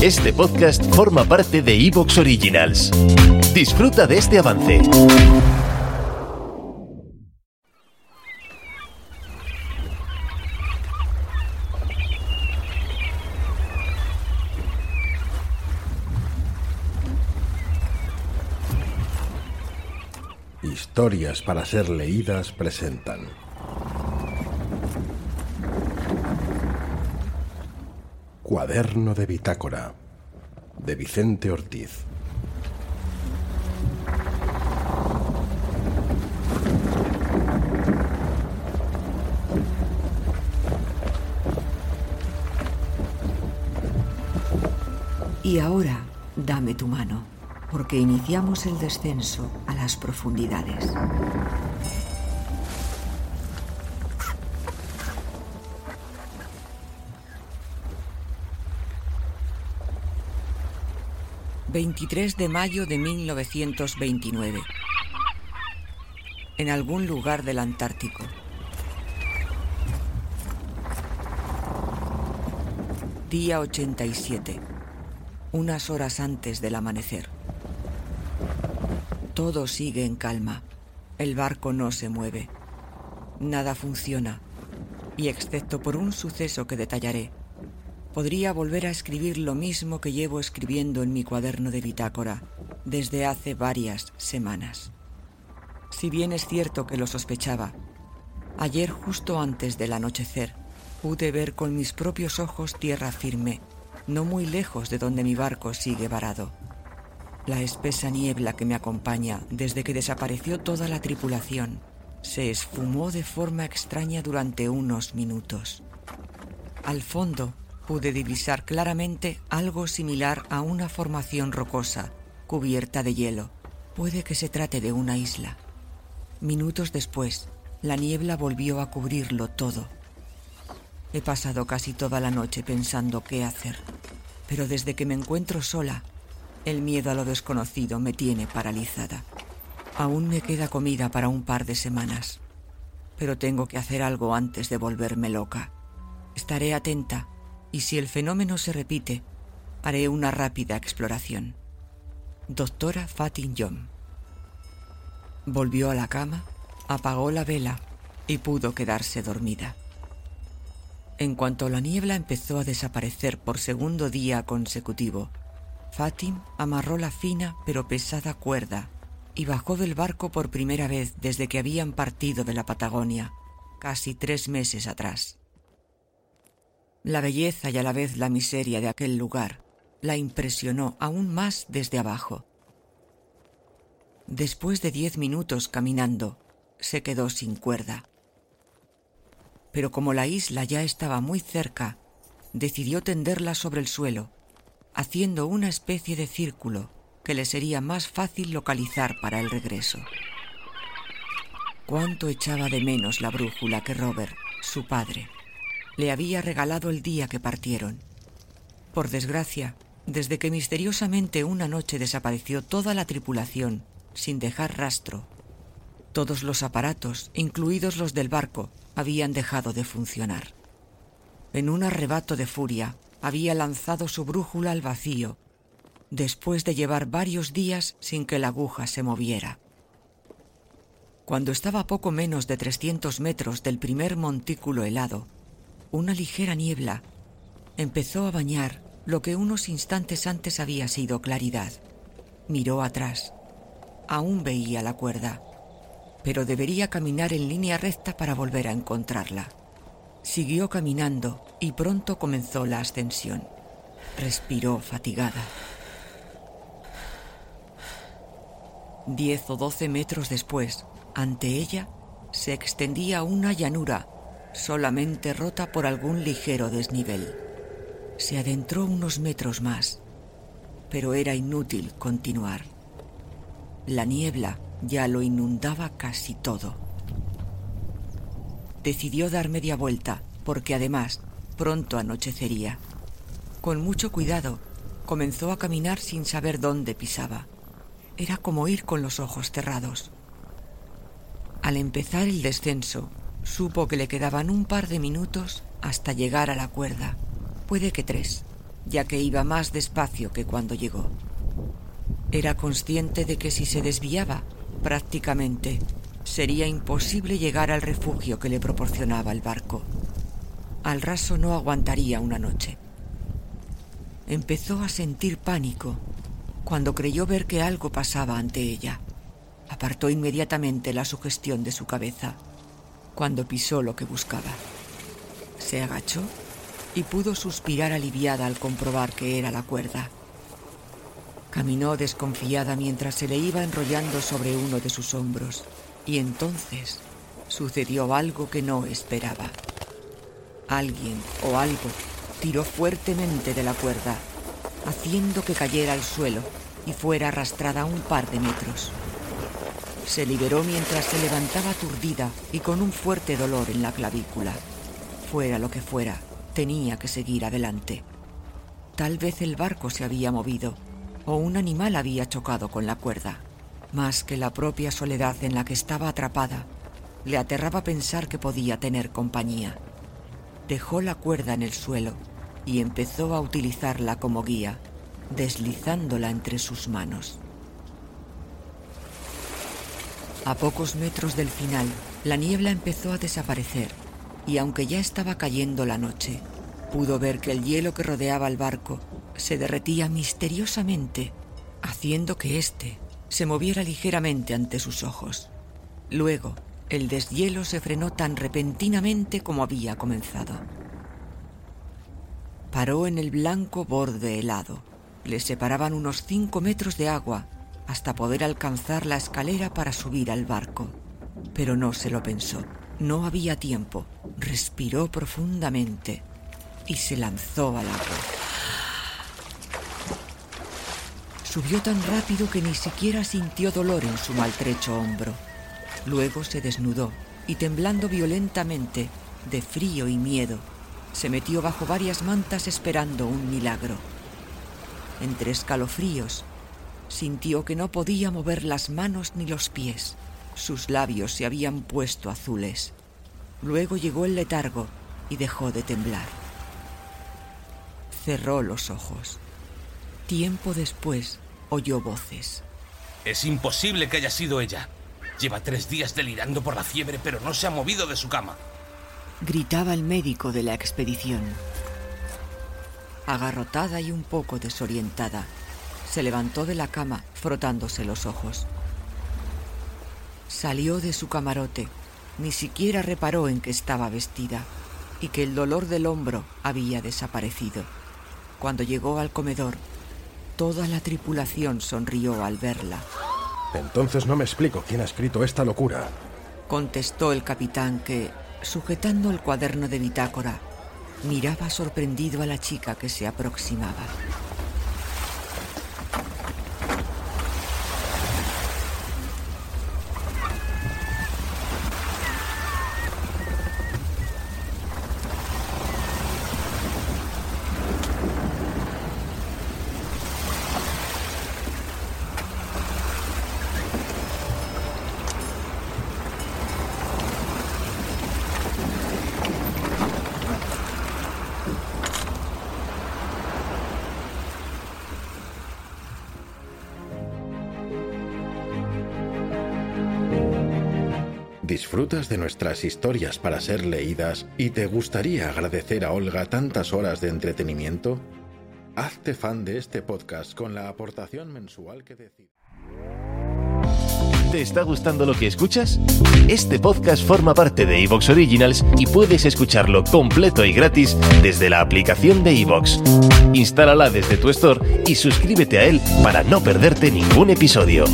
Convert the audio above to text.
Este podcast forma parte de Evox Originals. Disfruta de este avance. Historias para ser leídas presentan. Cuaderno de Bitácora de Vicente Ortiz. Y ahora, dame tu mano, porque iniciamos el descenso a las profundidades. ...23 de mayo de 1929... ...en algún lugar del Antártico... Día 87 unas horas antes del amanecer. Todo sigue en calma. El barco no se mueve. Nada funciona. Y excepto por un suceso que detallaré, podría volver a escribir lo mismo que llevo escribiendo en mi cuaderno de bitácora desde hace varias semanas. Si bien es cierto que lo sospechaba, ayer justo antes del anochecer pude ver con mis propios ojos tierra firme no muy lejos de donde mi barco sigue varado. La espesa niebla que me acompaña desde que desapareció toda la tripulación se esfumó de forma extraña durante unos minutos. Al fondo pude divisar claramente algo similar a una formación rocosa cubierta de hielo. Puede que se trate de una isla. Minutos después, la niebla volvió a cubrirlo todo. He pasado casi toda la noche pensando qué hacer pero desde que me encuentro sola, el miedo a lo desconocido me tiene paralizada. Aún me queda comida para un par de semanas, pero tengo que hacer algo antes de volverme loca. Estaré atenta y si el fenómeno se repite, haré una rápida exploración. Doctora Fatin Yom. Volvió a la cama, apagó la vela y pudo quedarse dormida. En cuanto la niebla empezó a desaparecer por segundo día consecutivo, Fatim amarró la fina pero pesada cuerda y bajó del barco por primera vez desde que habían partido de la Patagonia, casi tres meses atrás. La belleza y a la vez la miseria de aquel lugar la impresionó aún más desde abajo. Después de diez minutos caminando, se quedó sin cuerda pero como la isla ya estaba muy cerca, decidió tenderla sobre el suelo, haciendo una especie de círculo que le sería más fácil localizar para el regreso. Cuánto echaba de menos la brújula que Robert, su padre, le había regalado el día que partieron. Por desgracia, desde que misteriosamente una noche desapareció toda la tripulación, sin dejar rastro, todos los aparatos, incluidos los del barco, habían dejado de funcionar. En un arrebato de furia, había lanzado su brújula al vacío, después de llevar varios días sin que la aguja se moviera. Cuando estaba poco menos de 300 metros del primer montículo helado, una ligera niebla empezó a bañar lo que unos instantes antes había sido claridad. Miró atrás. Aún veía la cuerda pero debería caminar en línea recta para volver a encontrarla. Siguió caminando y pronto comenzó la ascensión. Respiró fatigada. Diez o doce metros después, ante ella, se extendía una llanura, solamente rota por algún ligero desnivel. Se adentró unos metros más, pero era inútil continuar. La niebla ya lo inundaba casi todo. Decidió dar media vuelta, porque además pronto anochecería. Con mucho cuidado, comenzó a caminar sin saber dónde pisaba. Era como ir con los ojos cerrados. Al empezar el descenso, supo que le quedaban un par de minutos hasta llegar a la cuerda, puede que tres. ya que iba más despacio que cuando llegó. Era consciente de que si se desviaba, prácticamente, sería imposible llegar al refugio que le proporcionaba el barco. Al raso no aguantaría una noche. Empezó a sentir pánico cuando creyó ver que algo pasaba ante ella. Apartó inmediatamente la sugestión de su cabeza cuando pisó lo que buscaba. Se agachó y pudo suspirar aliviada al comprobar que era la cuerda. Caminó desconfiada mientras se le iba enrollando sobre uno de sus hombros y entonces sucedió algo que no esperaba. Alguien o algo tiró fuertemente de la cuerda, haciendo que cayera al suelo y fuera arrastrada un par de metros. Se liberó mientras se levantaba aturdida y con un fuerte dolor en la clavícula. Fuera lo que fuera, tenía que seguir adelante. Tal vez el barco se había movido o un animal había chocado con la cuerda. Más que la propia soledad en la que estaba atrapada, le aterraba pensar que podía tener compañía. Dejó la cuerda en el suelo y empezó a utilizarla como guía, deslizándola entre sus manos. A pocos metros del final, la niebla empezó a desaparecer y aunque ya estaba cayendo la noche, pudo ver que el hielo que rodeaba el barco se derretía misteriosamente, haciendo que éste se moviera ligeramente ante sus ojos. Luego, el deshielo se frenó tan repentinamente como había comenzado. Paró en el blanco borde helado. Le separaban unos cinco metros de agua hasta poder alcanzar la escalera para subir al barco. Pero no se lo pensó. No había tiempo. Respiró profundamente y se lanzó al agua. Subió tan rápido que ni siquiera sintió dolor en su maltrecho hombro. Luego se desnudó y temblando violentamente, de frío y miedo, se metió bajo varias mantas esperando un milagro. Entre escalofríos, sintió que no podía mover las manos ni los pies. Sus labios se habían puesto azules. Luego llegó el letargo y dejó de temblar. Cerró los ojos. Tiempo después oyó voces. Es imposible que haya sido ella. Lleva tres días delirando por la fiebre, pero no se ha movido de su cama. Gritaba el médico de la expedición. Agarrotada y un poco desorientada, se levantó de la cama frotándose los ojos. Salió de su camarote, ni siquiera reparó en que estaba vestida y que el dolor del hombro había desaparecido. Cuando llegó al comedor, toda la tripulación sonrió al verla. Entonces no me explico quién ha escrito esta locura. Contestó el capitán que, sujetando el cuaderno de bitácora, miraba sorprendido a la chica que se aproximaba. ¿Disfrutas de nuestras historias para ser leídas y te gustaría agradecer a Olga tantas horas de entretenimiento? Hazte fan de este podcast con la aportación mensual que decidas. ¿Te está gustando lo que escuchas? Este podcast forma parte de Evox Originals y puedes escucharlo completo y gratis desde la aplicación de Evox. Instálala desde tu store y suscríbete a él para no perderte ningún episodio.